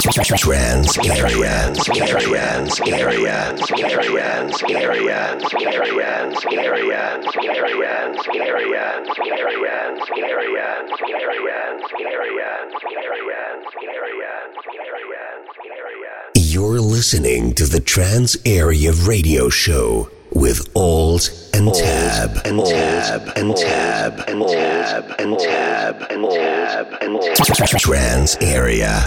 Trans area, area, area, area, You're listening to the Trans Area Radio Show with Alt and Tab. and Tab and Tab. And Tab. And Tab and Tab. And Trans Area.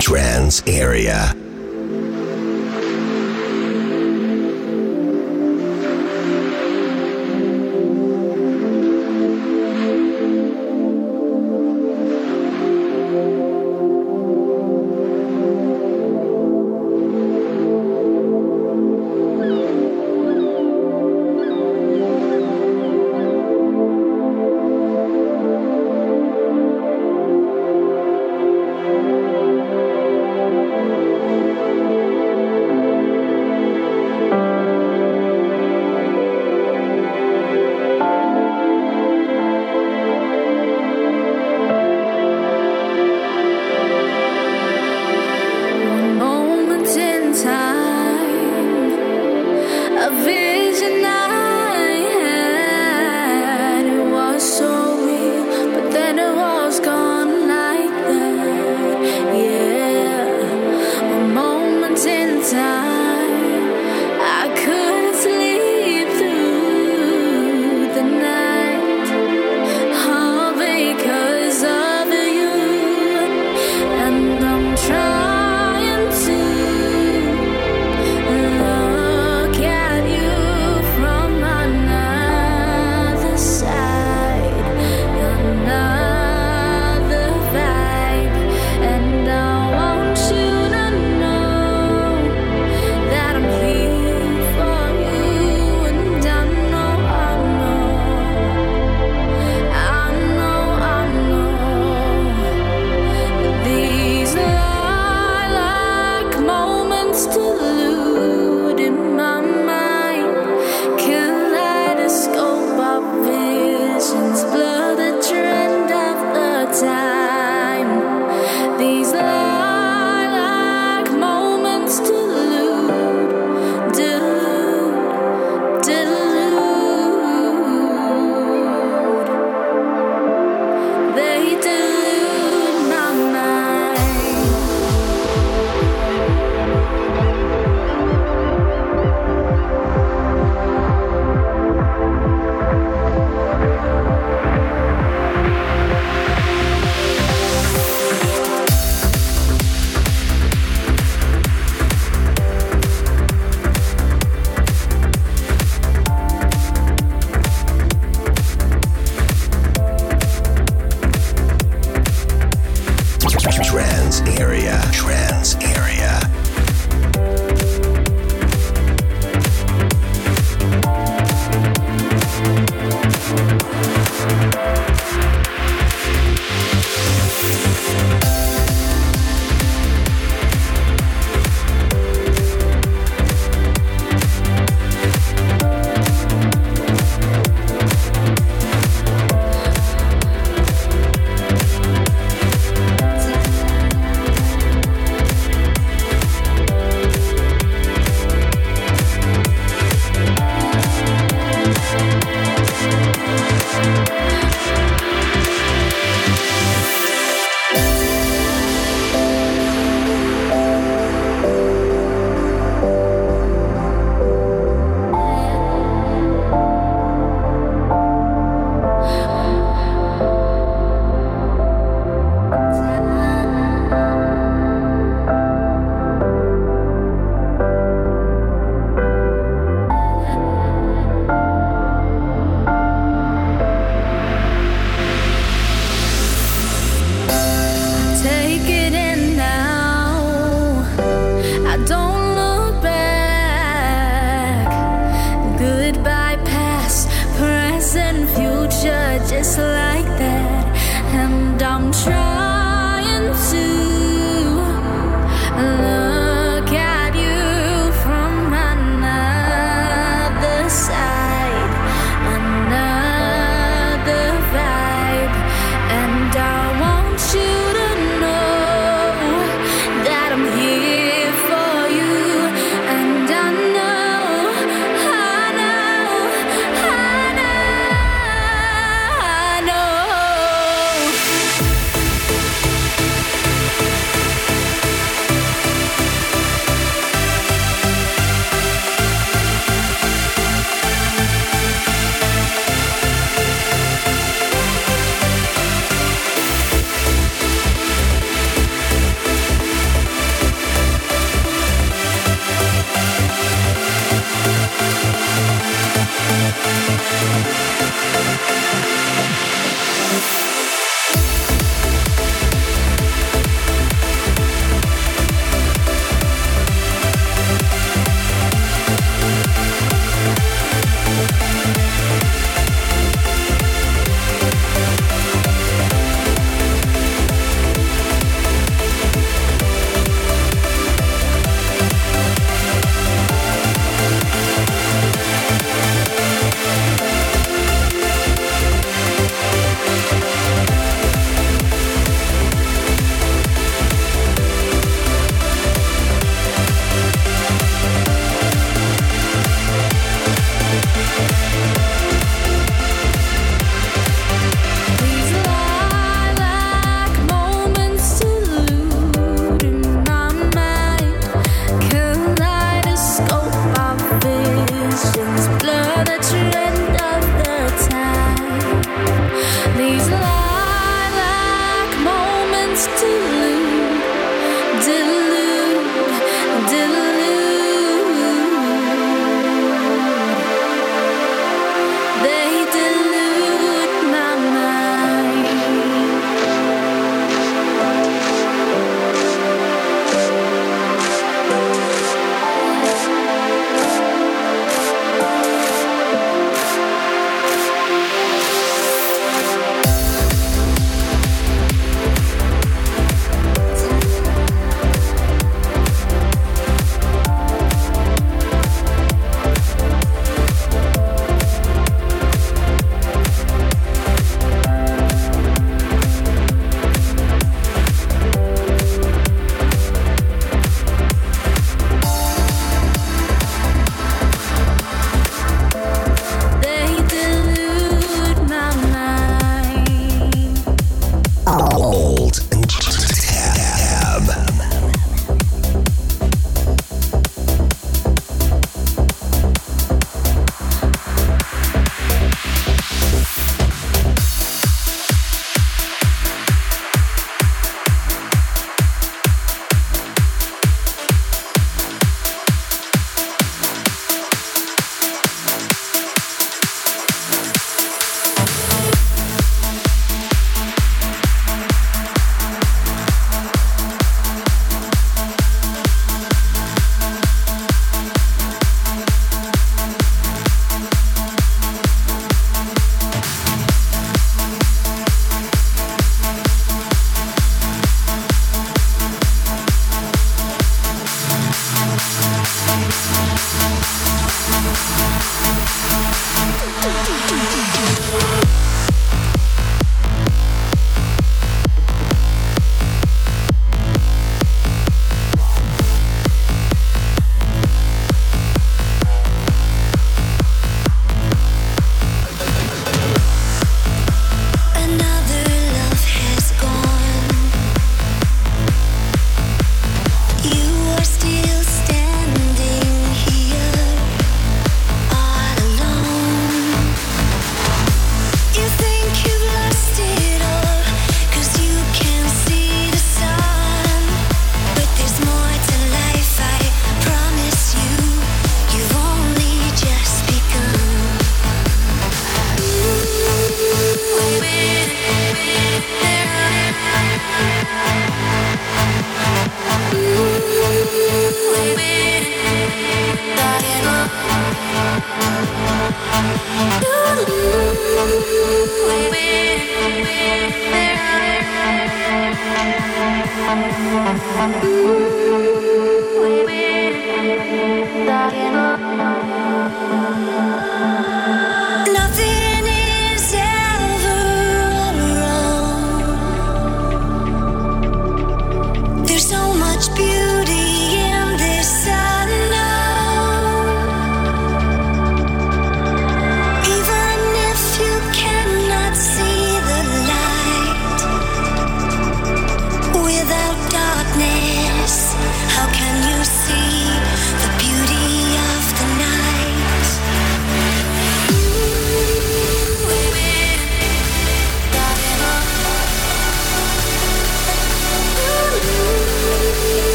Trans area. Trans area. Trans area.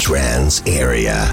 Trans Area.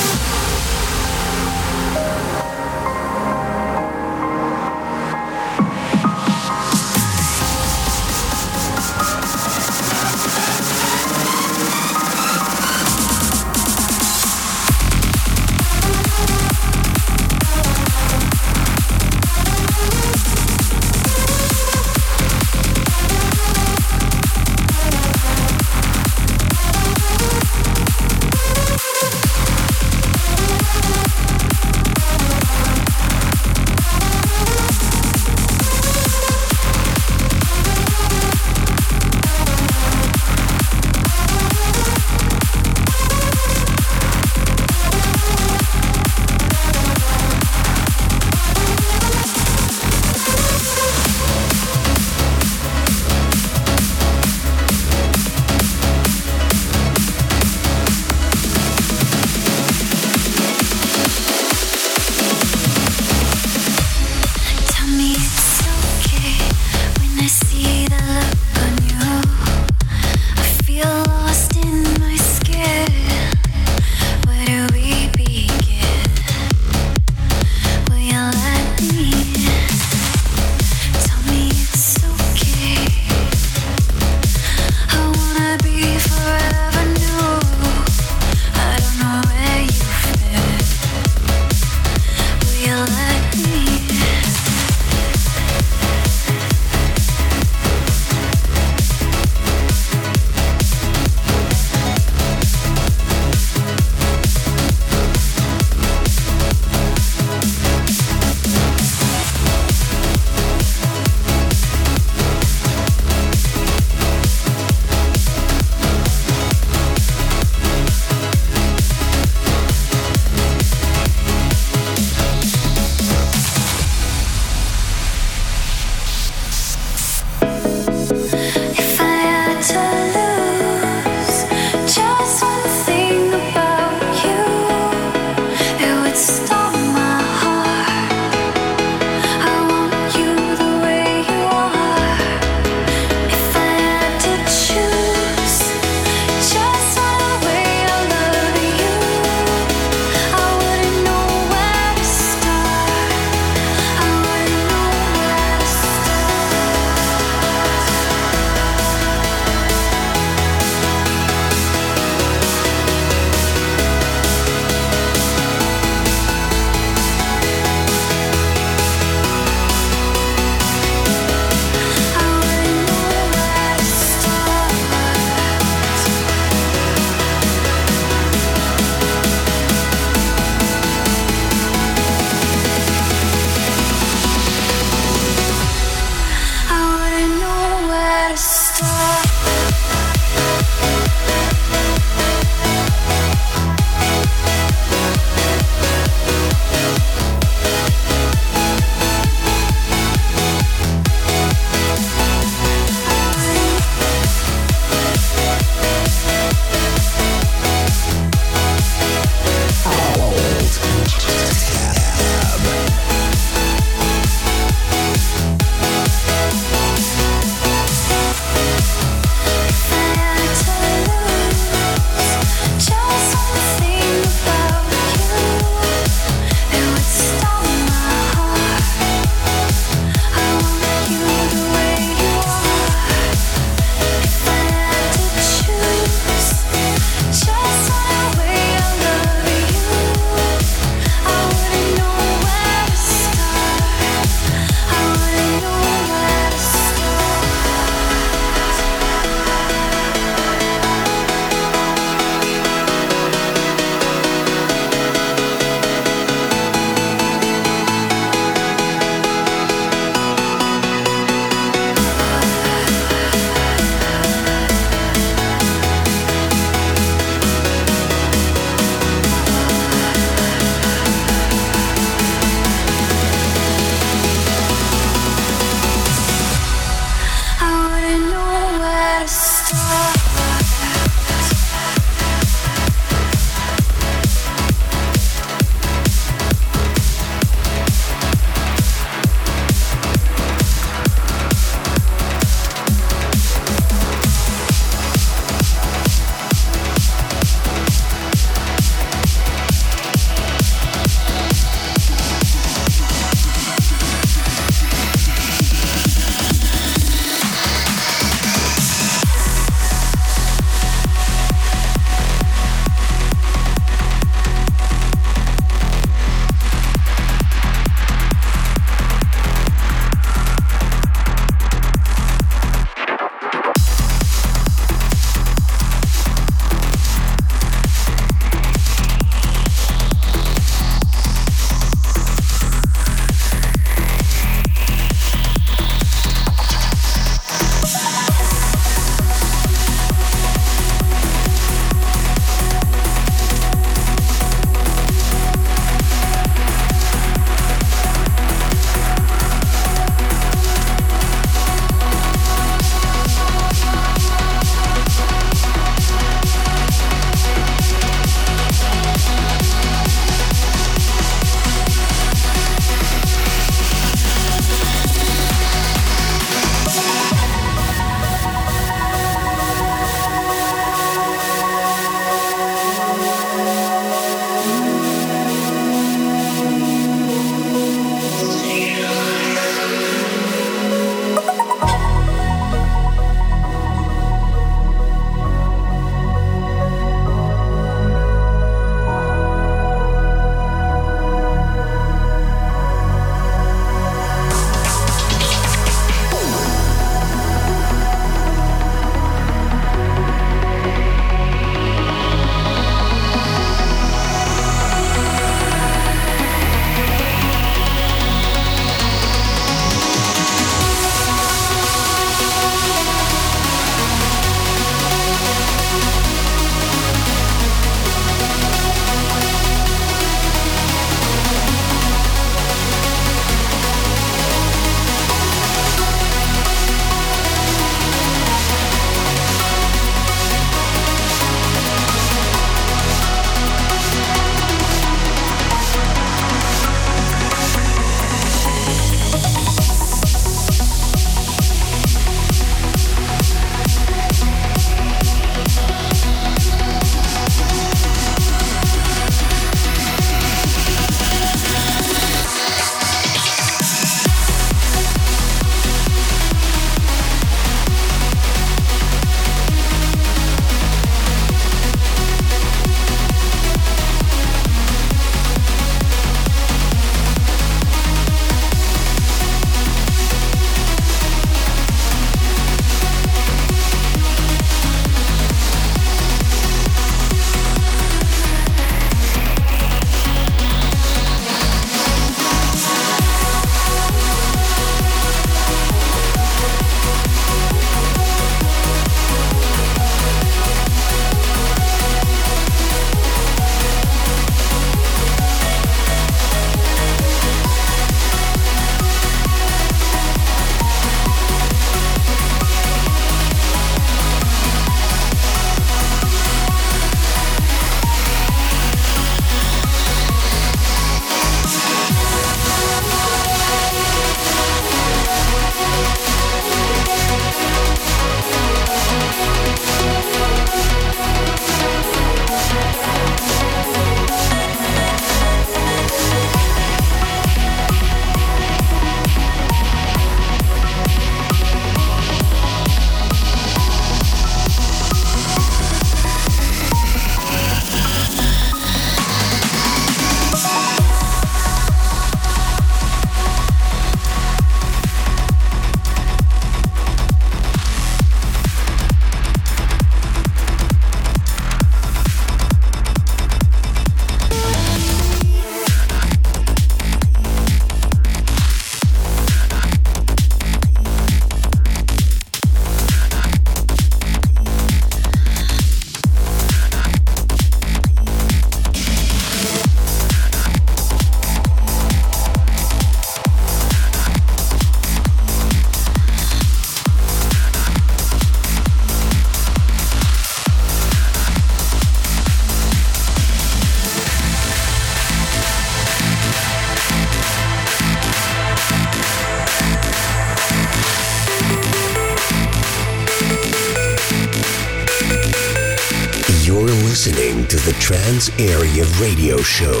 The Trans Area Radio Show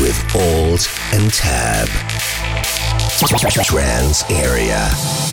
with Alt and Tab. Trans Area.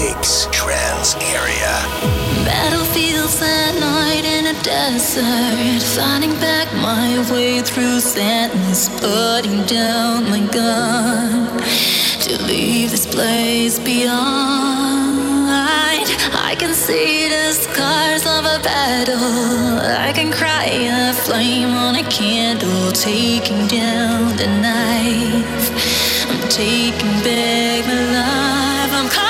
Mix. Trance area. Battlefields at night in a desert. Finding back my way through sadness. Putting down my gun. To leave this place beyond. I can see the scars of a battle. I can cry a flame on a candle, taking down the knife. I'm taking back my life. I'm coming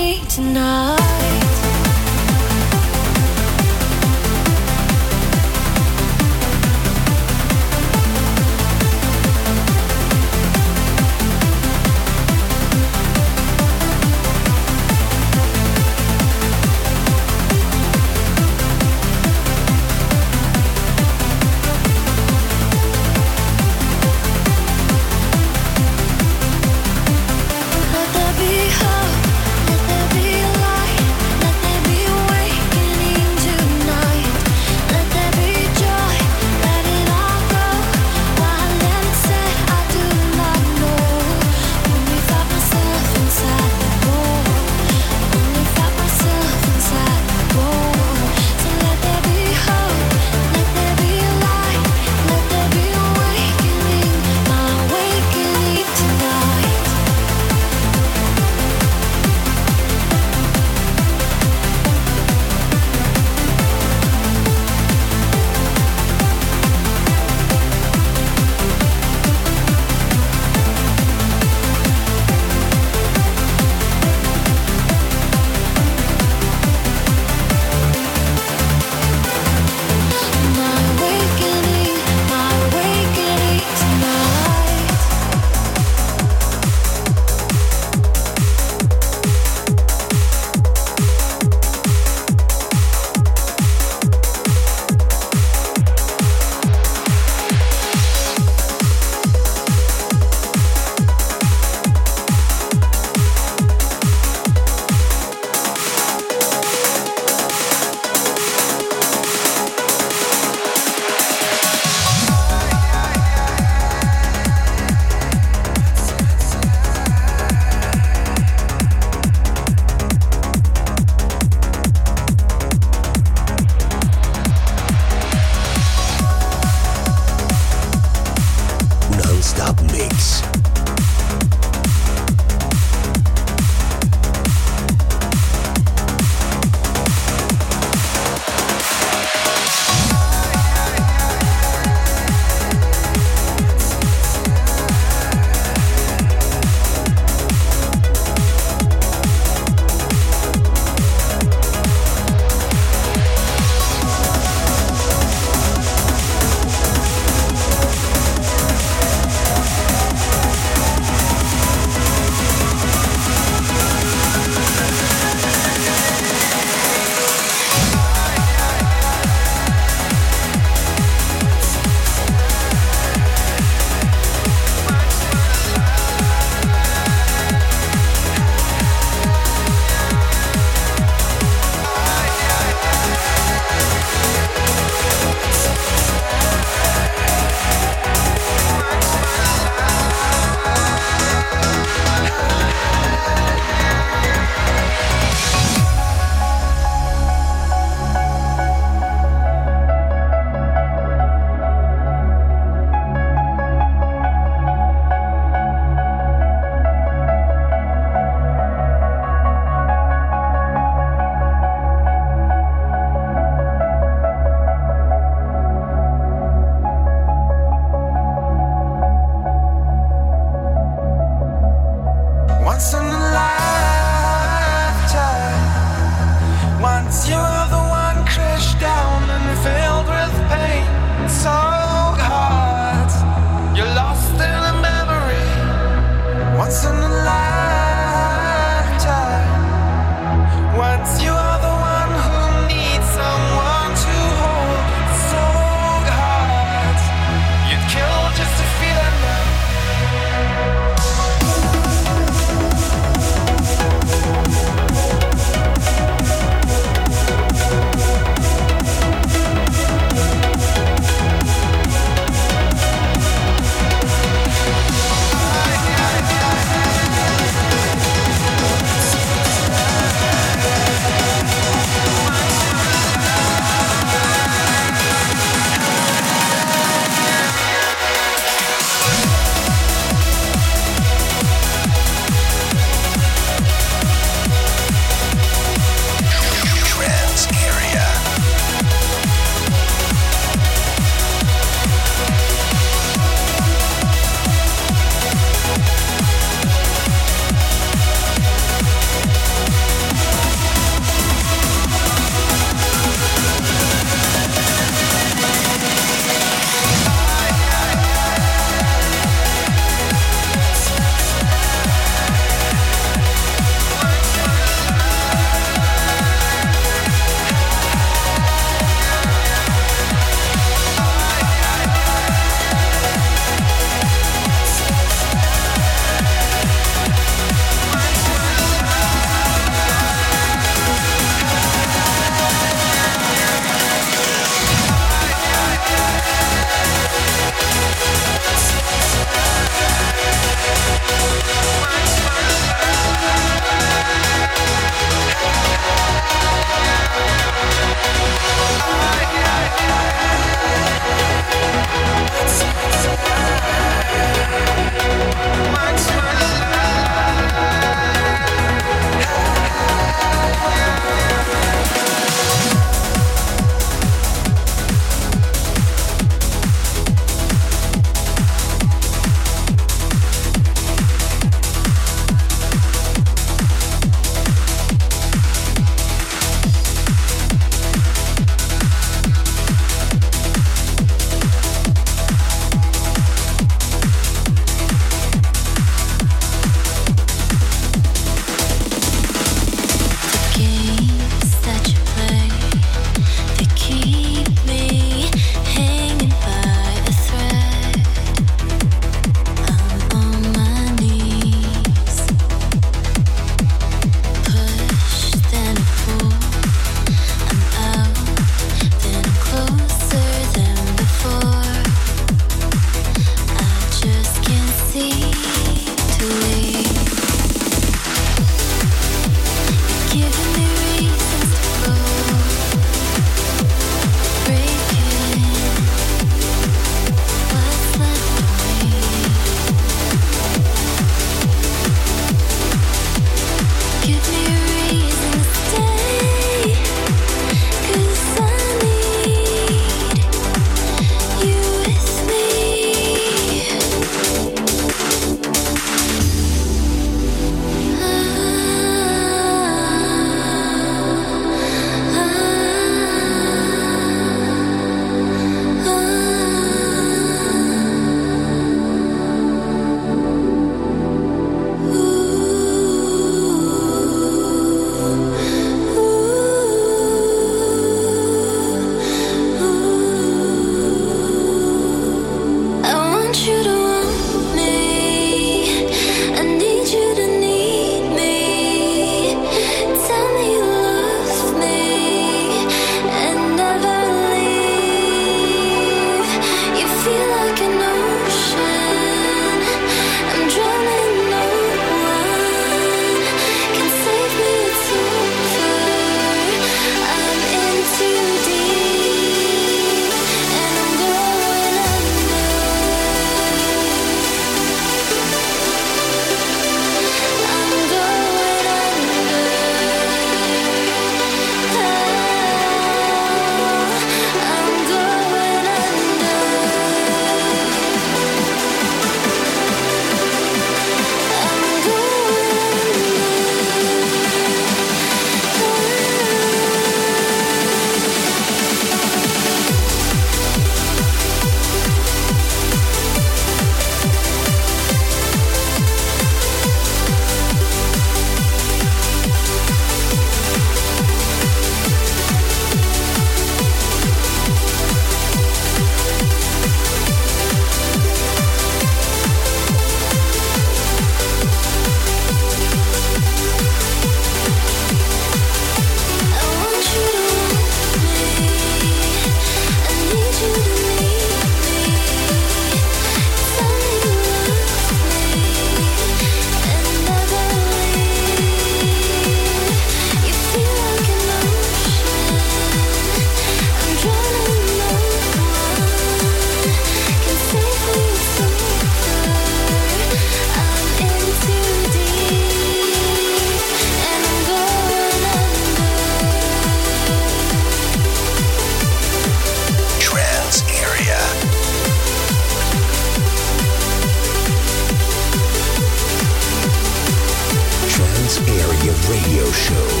Area Radio Show.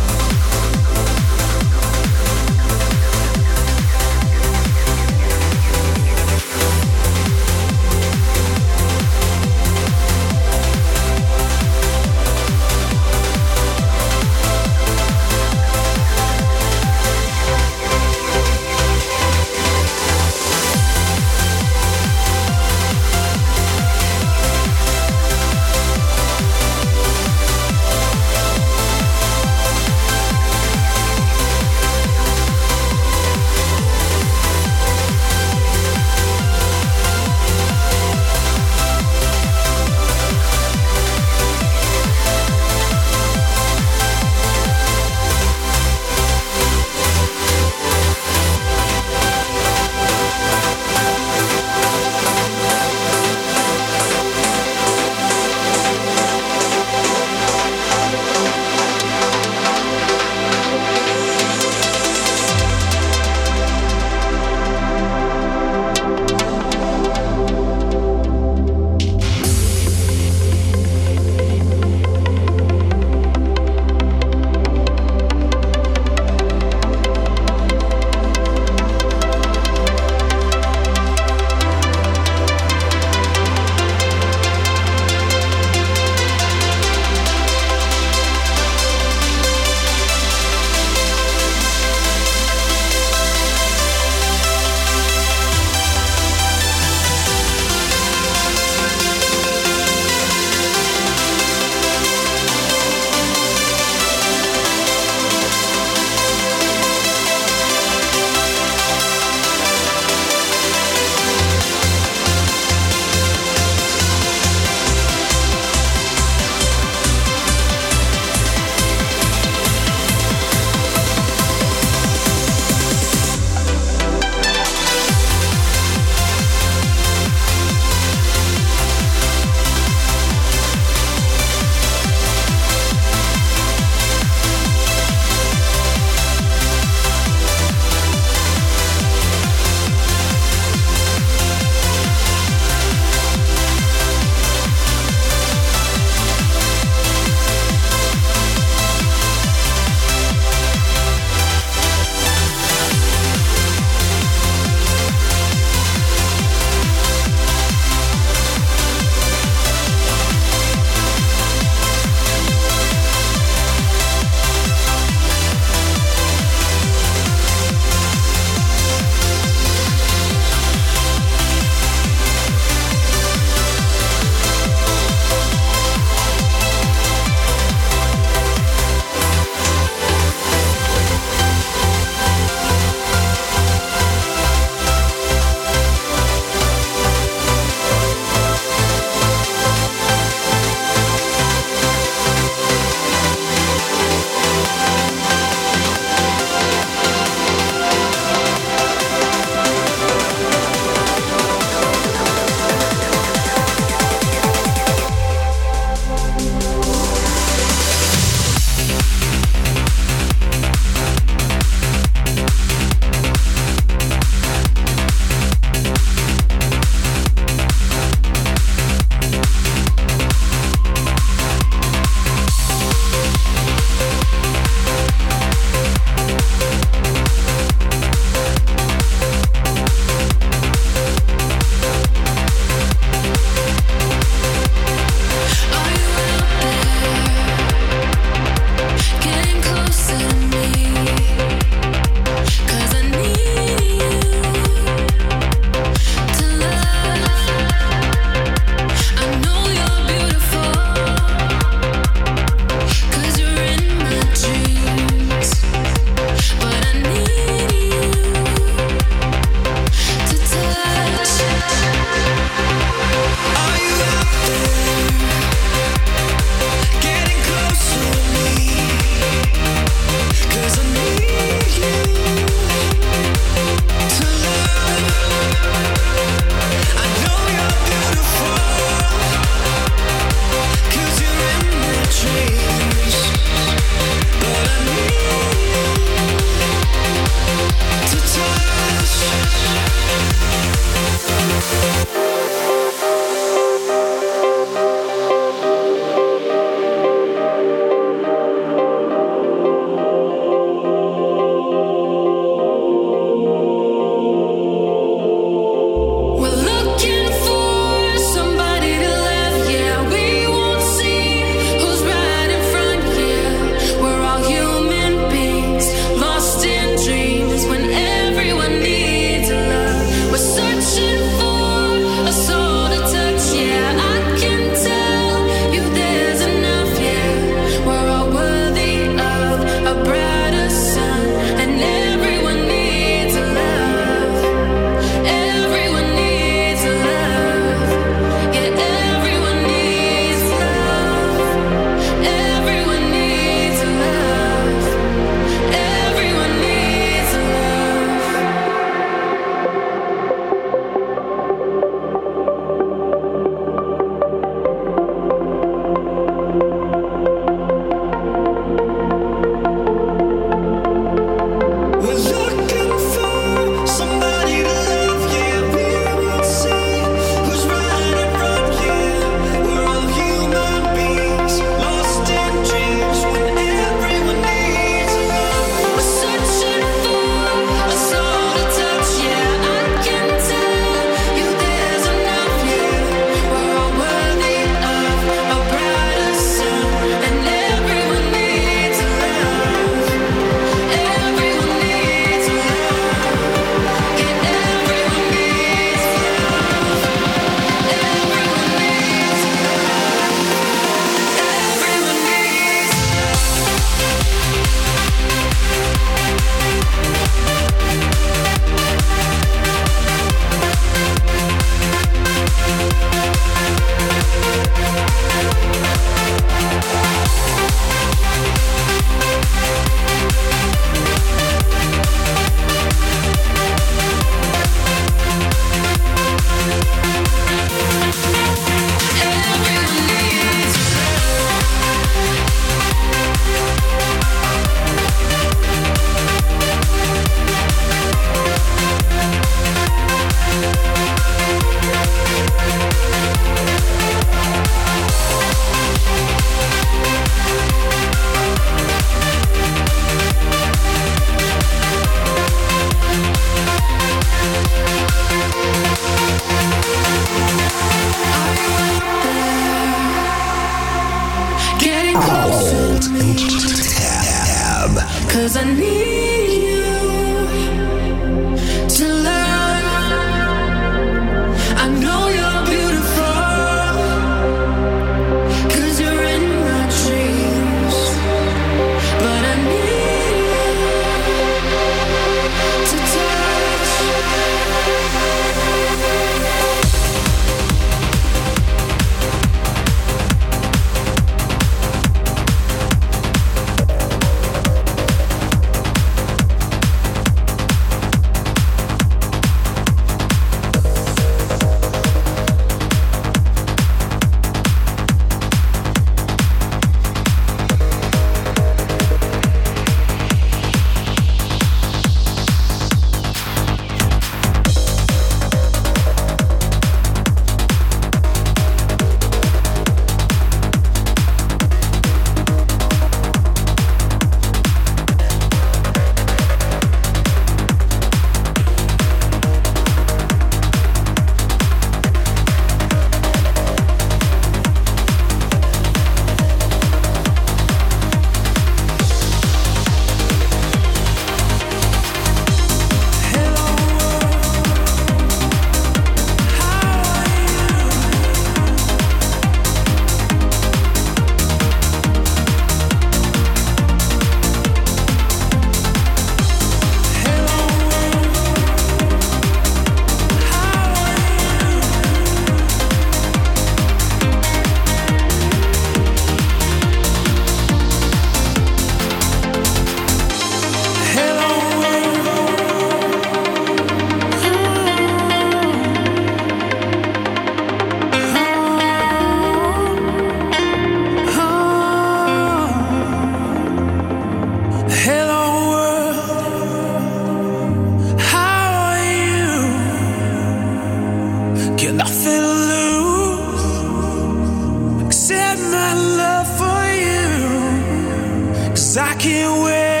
Cause I can't wait.